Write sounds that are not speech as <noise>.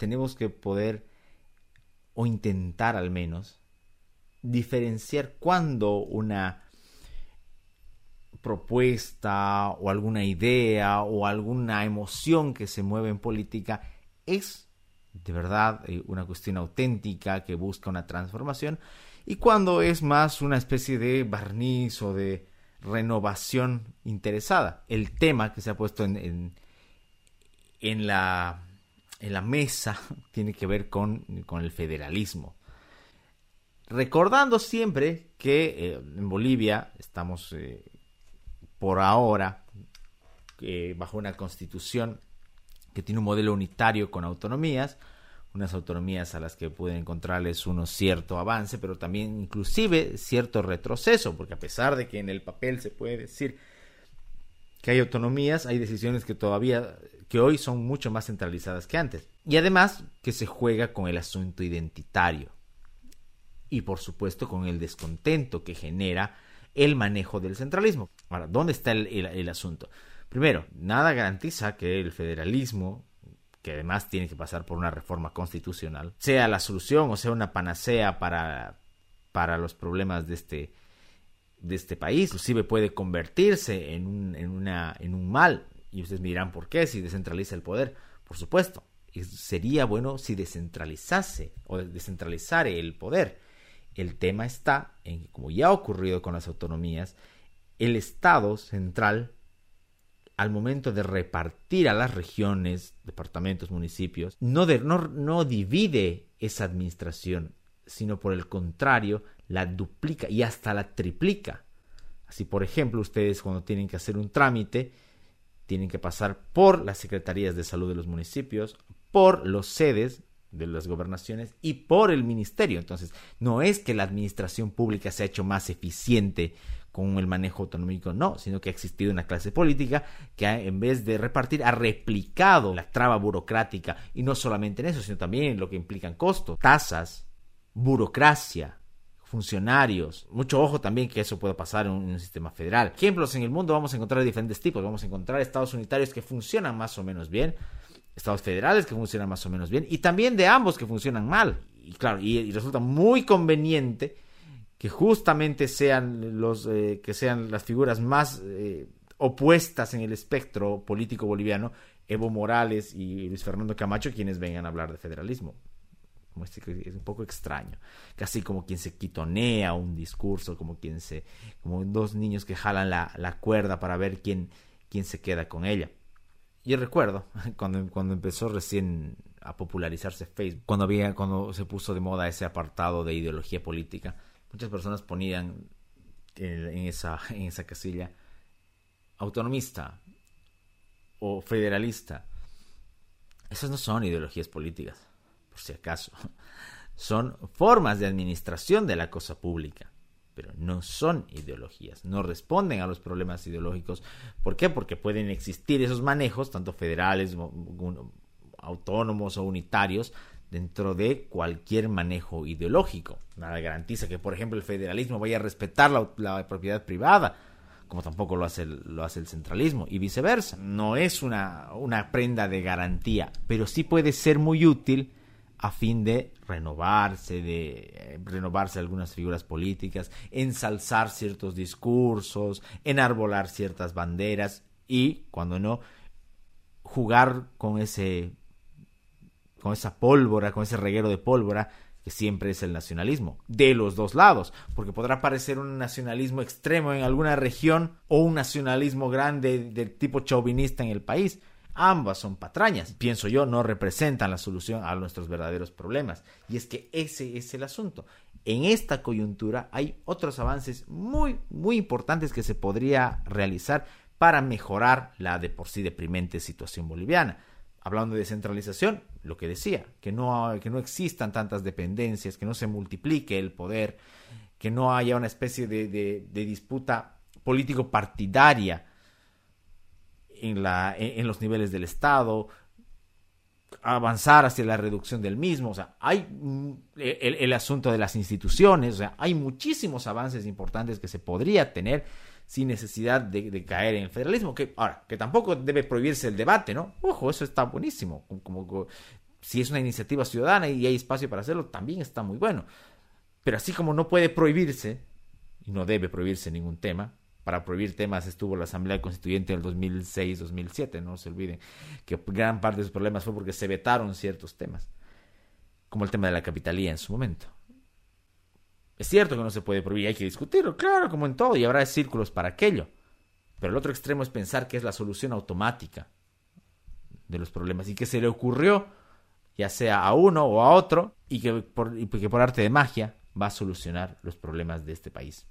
tenemos que poder, o intentar al menos, diferenciar cuando una propuesta o alguna idea o alguna emoción que se mueve en política es de verdad eh, una cuestión auténtica que busca una transformación y cuando es más una especie de barniz o de renovación interesada. El tema que se ha puesto en, en, la, en la mesa <laughs> tiene que ver con, con el federalismo. Recordando siempre que eh, en Bolivia estamos eh, por ahora bajo una constitución que tiene un modelo unitario con autonomías, unas autonomías a las que pueden encontrarles uno cierto avance, pero también inclusive cierto retroceso, porque a pesar de que en el papel se puede decir que hay autonomías, hay decisiones que todavía, que hoy son mucho más centralizadas que antes. Y además que se juega con el asunto identitario. Y por supuesto con el descontento que genera el manejo del centralismo. Ahora, ¿dónde está el asunto? Primero, nada garantiza que el federalismo que además tiene que pasar por una reforma constitucional, sea la solución o sea una panacea para, para los problemas de este, de este país, inclusive puede convertirse en un, en, una, en un mal. Y ustedes me dirán, ¿por qué? Si descentraliza el poder. Por supuesto, sería bueno si descentralizase o descentralizare el poder. El tema está en que, como ya ha ocurrido con las autonomías, el Estado central al momento de repartir a las regiones, departamentos, municipios, no, no, divide esa administración, sino por el contrario, la duplica y hasta la triplica. Así, por ejemplo, ustedes cuando tienen que hacer un trámite, tienen que pasar por las secretarías de salud de los municipios, por los sedes de las gobernaciones y por el ministerio. Entonces, no es que la administración pública se ha hecho más eficiente con el manejo autonómico, no, sino que ha existido una clase política que en vez de repartir ha replicado la traba burocrática y no solamente en eso, sino también en lo que implican costos, tasas, burocracia, funcionarios. Mucho ojo también que eso pueda pasar en un, sistema federal. Ejemplos en el mundo vamos a encontrar diferentes tipos. Vamos a encontrar estados unitarios que funcionan más o menos bien, estados federales que funcionan más o menos bien, y también de ambos que funcionan mal. Y claro, y resulta muy conveniente que justamente sean los eh, que sean las figuras más eh, opuestas en el espectro político boliviano, Evo Morales y Luis Fernando Camacho, quienes vengan a hablar de federalismo. Este es un poco extraño, casi como quien se quitonea un discurso, como quien se, como dos niños que jalan la, la cuerda para ver quién, quién se queda con ella. Yo recuerdo <laughs> cuando, cuando empezó recién a popularizarse Facebook, cuando había, cuando se puso de moda ese apartado de ideología política, muchas personas ponían en esa, en esa casilla autonomista o federalista. Esas no son ideologías políticas, si acaso. <laughs> Son formas de administración de la cosa pública, pero no son ideologías, no responden a los problemas ideológicos. ¿Por qué? Porque pueden existir esos manejos, tanto federales, autónomos o unitarios, dentro de cualquier manejo ideológico. Nada garantiza que, por ejemplo, el federalismo vaya a respetar la, propiedad privada, como tampoco lo hace, el, lo hace el centralismo, y viceversa. No es una, una prenda de garantía, pero sí puede ser muy útil a fin de renovarse, de eh, renovarse algunas figuras políticas, ensalzar ciertos discursos, enarbolar ciertas banderas y, cuando no, jugar con ese con esa pólvora, con ese reguero de pólvora que siempre es el nacionalismo, de los dos lados, porque podrá parecer un nacionalismo extremo en alguna región o un nacionalismo grande del tipo chauvinista en el país. Ambas son patrañas, pienso yo, no representan la solución a nuestros verdaderos problemas. Y es que ese es el asunto. En esta coyuntura hay otros avances muy, muy importantes que se podría realizar para mejorar la de por sí deprimente situación boliviana hablando de descentralización, lo que decía, que no, que no existan tantas dependencias, que no se multiplique el poder, que no haya una especie de, de, disputa político-partidaria en, la, en, los niveles del Estado, avanzar hacia la reducción del mismo, o sea, hay el, el asunto de las instituciones, o sea, hay muchísimos avances importantes que se podría tener sin necesidad de, caer en el federalismo. Que, ahora, que tampoco debe prohibirse el debate, ¿no? Ojo, eso está buenísimo. Como, si es una iniciativa ciudadana y hay espacio para hacerlo, también está muy bueno. Pero así como no puede prohibirse, y no debe prohibirse ningún tema, para prohibir temas estuvo la Asamblea Constituyente en el 2006-2007, no se olviden que gran parte de los problemas fue porque se vetaron ciertos temas, como el tema de la capitalía en su momento. Es cierto que no se puede prohibir, hay que discutirlo, claro, como en todo, y habrá círculos para aquello. Pero el otro extremo es pensar que es la solución automática de los problemas y que se le ocurrió, ya sea a uno o a otro, y que por, y que por arte de magia va a solucionar los problemas de este país.